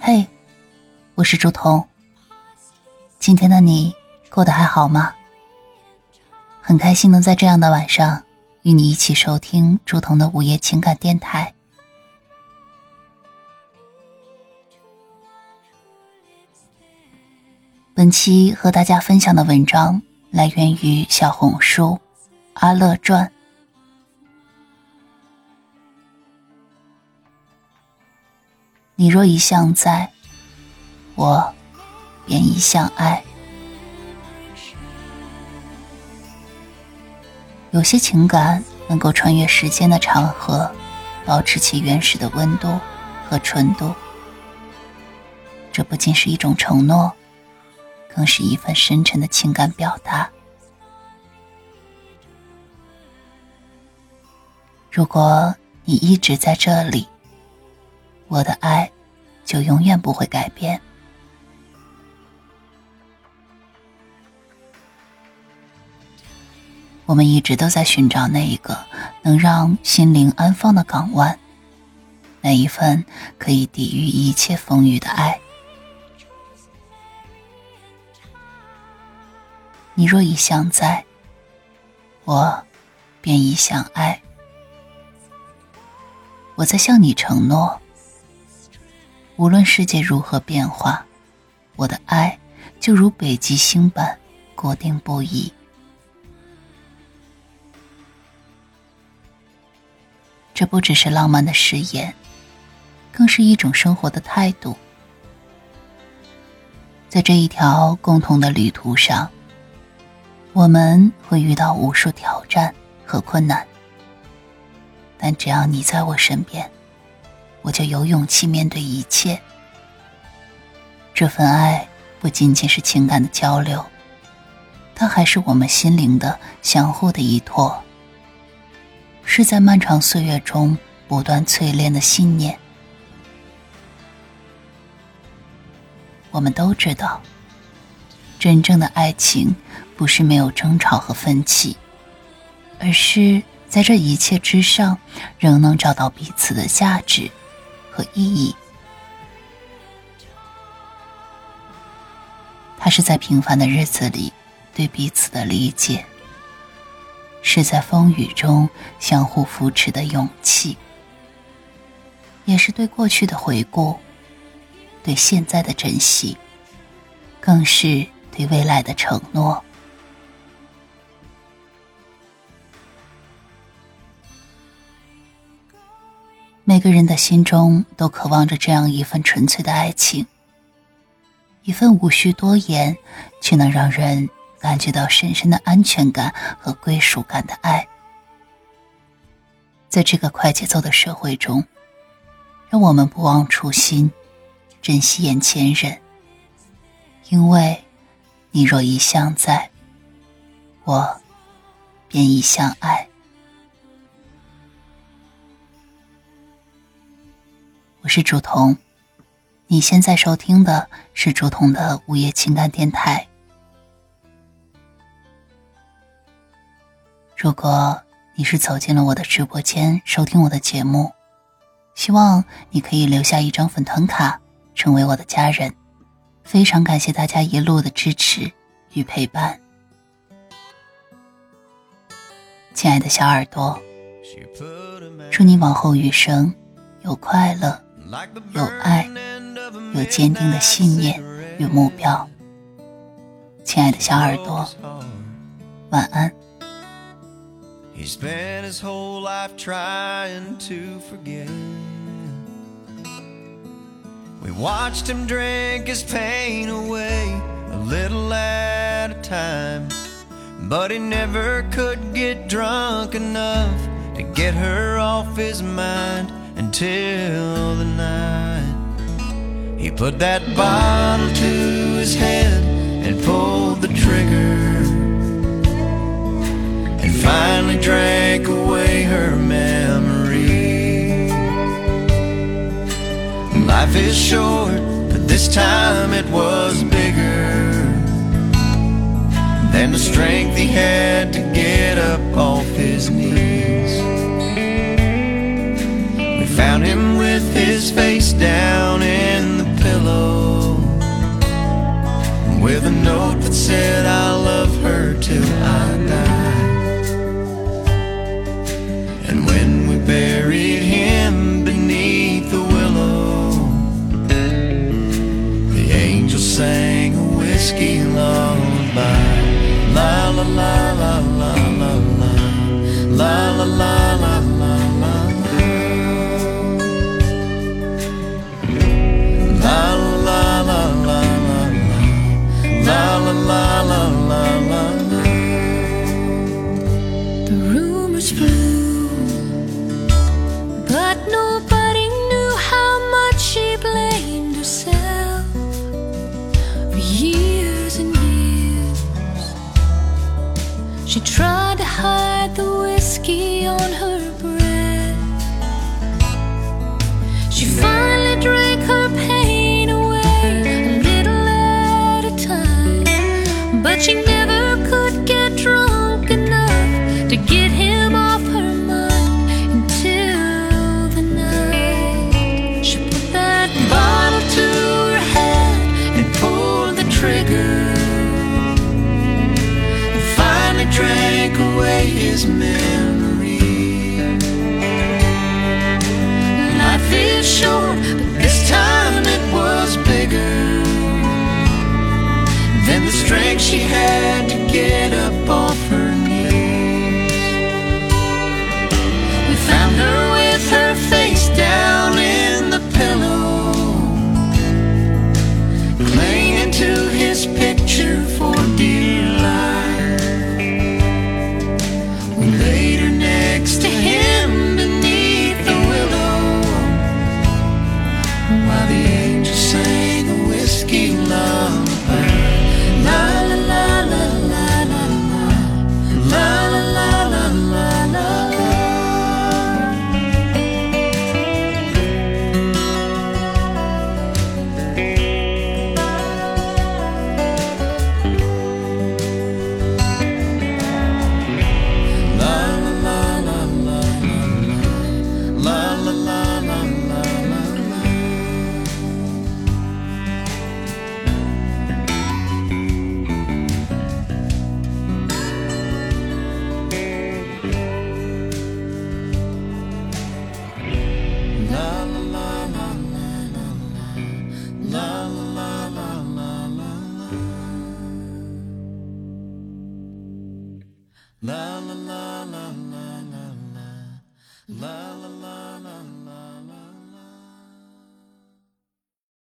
嘿，我是朱彤。今天的你过得还好吗？很开心能在这样的晚上与你一起收听朱彤的午夜情感电台。本期和大家分享的文章来源于小红书阿乐传。你若一向在，我便一向爱。有些情感能够穿越时间的长河，保持其原始的温度和纯度。这不仅是一种承诺，更是一份深沉的情感表达。如果你一直在这里。我的爱，就永远不会改变。我们一直都在寻找那一个能让心灵安放的港湾，那一份可以抵御一切风雨的爱。你若一向在，我便一向爱。我在向你承诺。无论世界如何变化，我的爱就如北极星般固定不移。这不只是浪漫的誓言，更是一种生活的态度。在这一条共同的旅途上，我们会遇到无数挑战和困难，但只要你在我身边。我就有勇气面对一切。这份爱不仅仅是情感的交流，它还是我们心灵的相互的依托，是在漫长岁月中不断淬炼的信念。我们都知道，真正的爱情不是没有争吵和分歧，而是在这一切之上，仍能找到彼此的价值。和意义，它是在平凡的日子里对彼此的理解，是在风雨中相互扶持的勇气，也是对过去的回顾，对现在的珍惜，更是对未来的承诺。每个人的心中都渴望着这样一份纯粹的爱情，一份无需多言却能让人感觉到深深的安全感和归属感的爱。在这个快节奏的社会中，让我们不忘初心，珍惜眼前人。因为，你若一向在，我便一向爱。我是竹童，你现在收听的是竹童的午夜情感电台。如果你是走进了我的直播间收听我的节目，希望你可以留下一张粉团卡，成为我的家人。非常感谢大家一路的支持与陪伴，亲爱的小耳朵，祝你往后余生有快乐。有爱，有坚定的信念与目标，亲爱的小耳朵，晚安。We watched him drink his pain away a little at a time. But he never could get drunk enough to get her off his mind until the night he put that bottle to his head and pulled the trigger and finally drank away her memory. Life is short, but this time it was bigger than the strength he had to get up And when we buried him beneath the willow, the angels sang a whiskey lullaby. La la la la. la. is me. the angels sang a whiskey love. La la la la.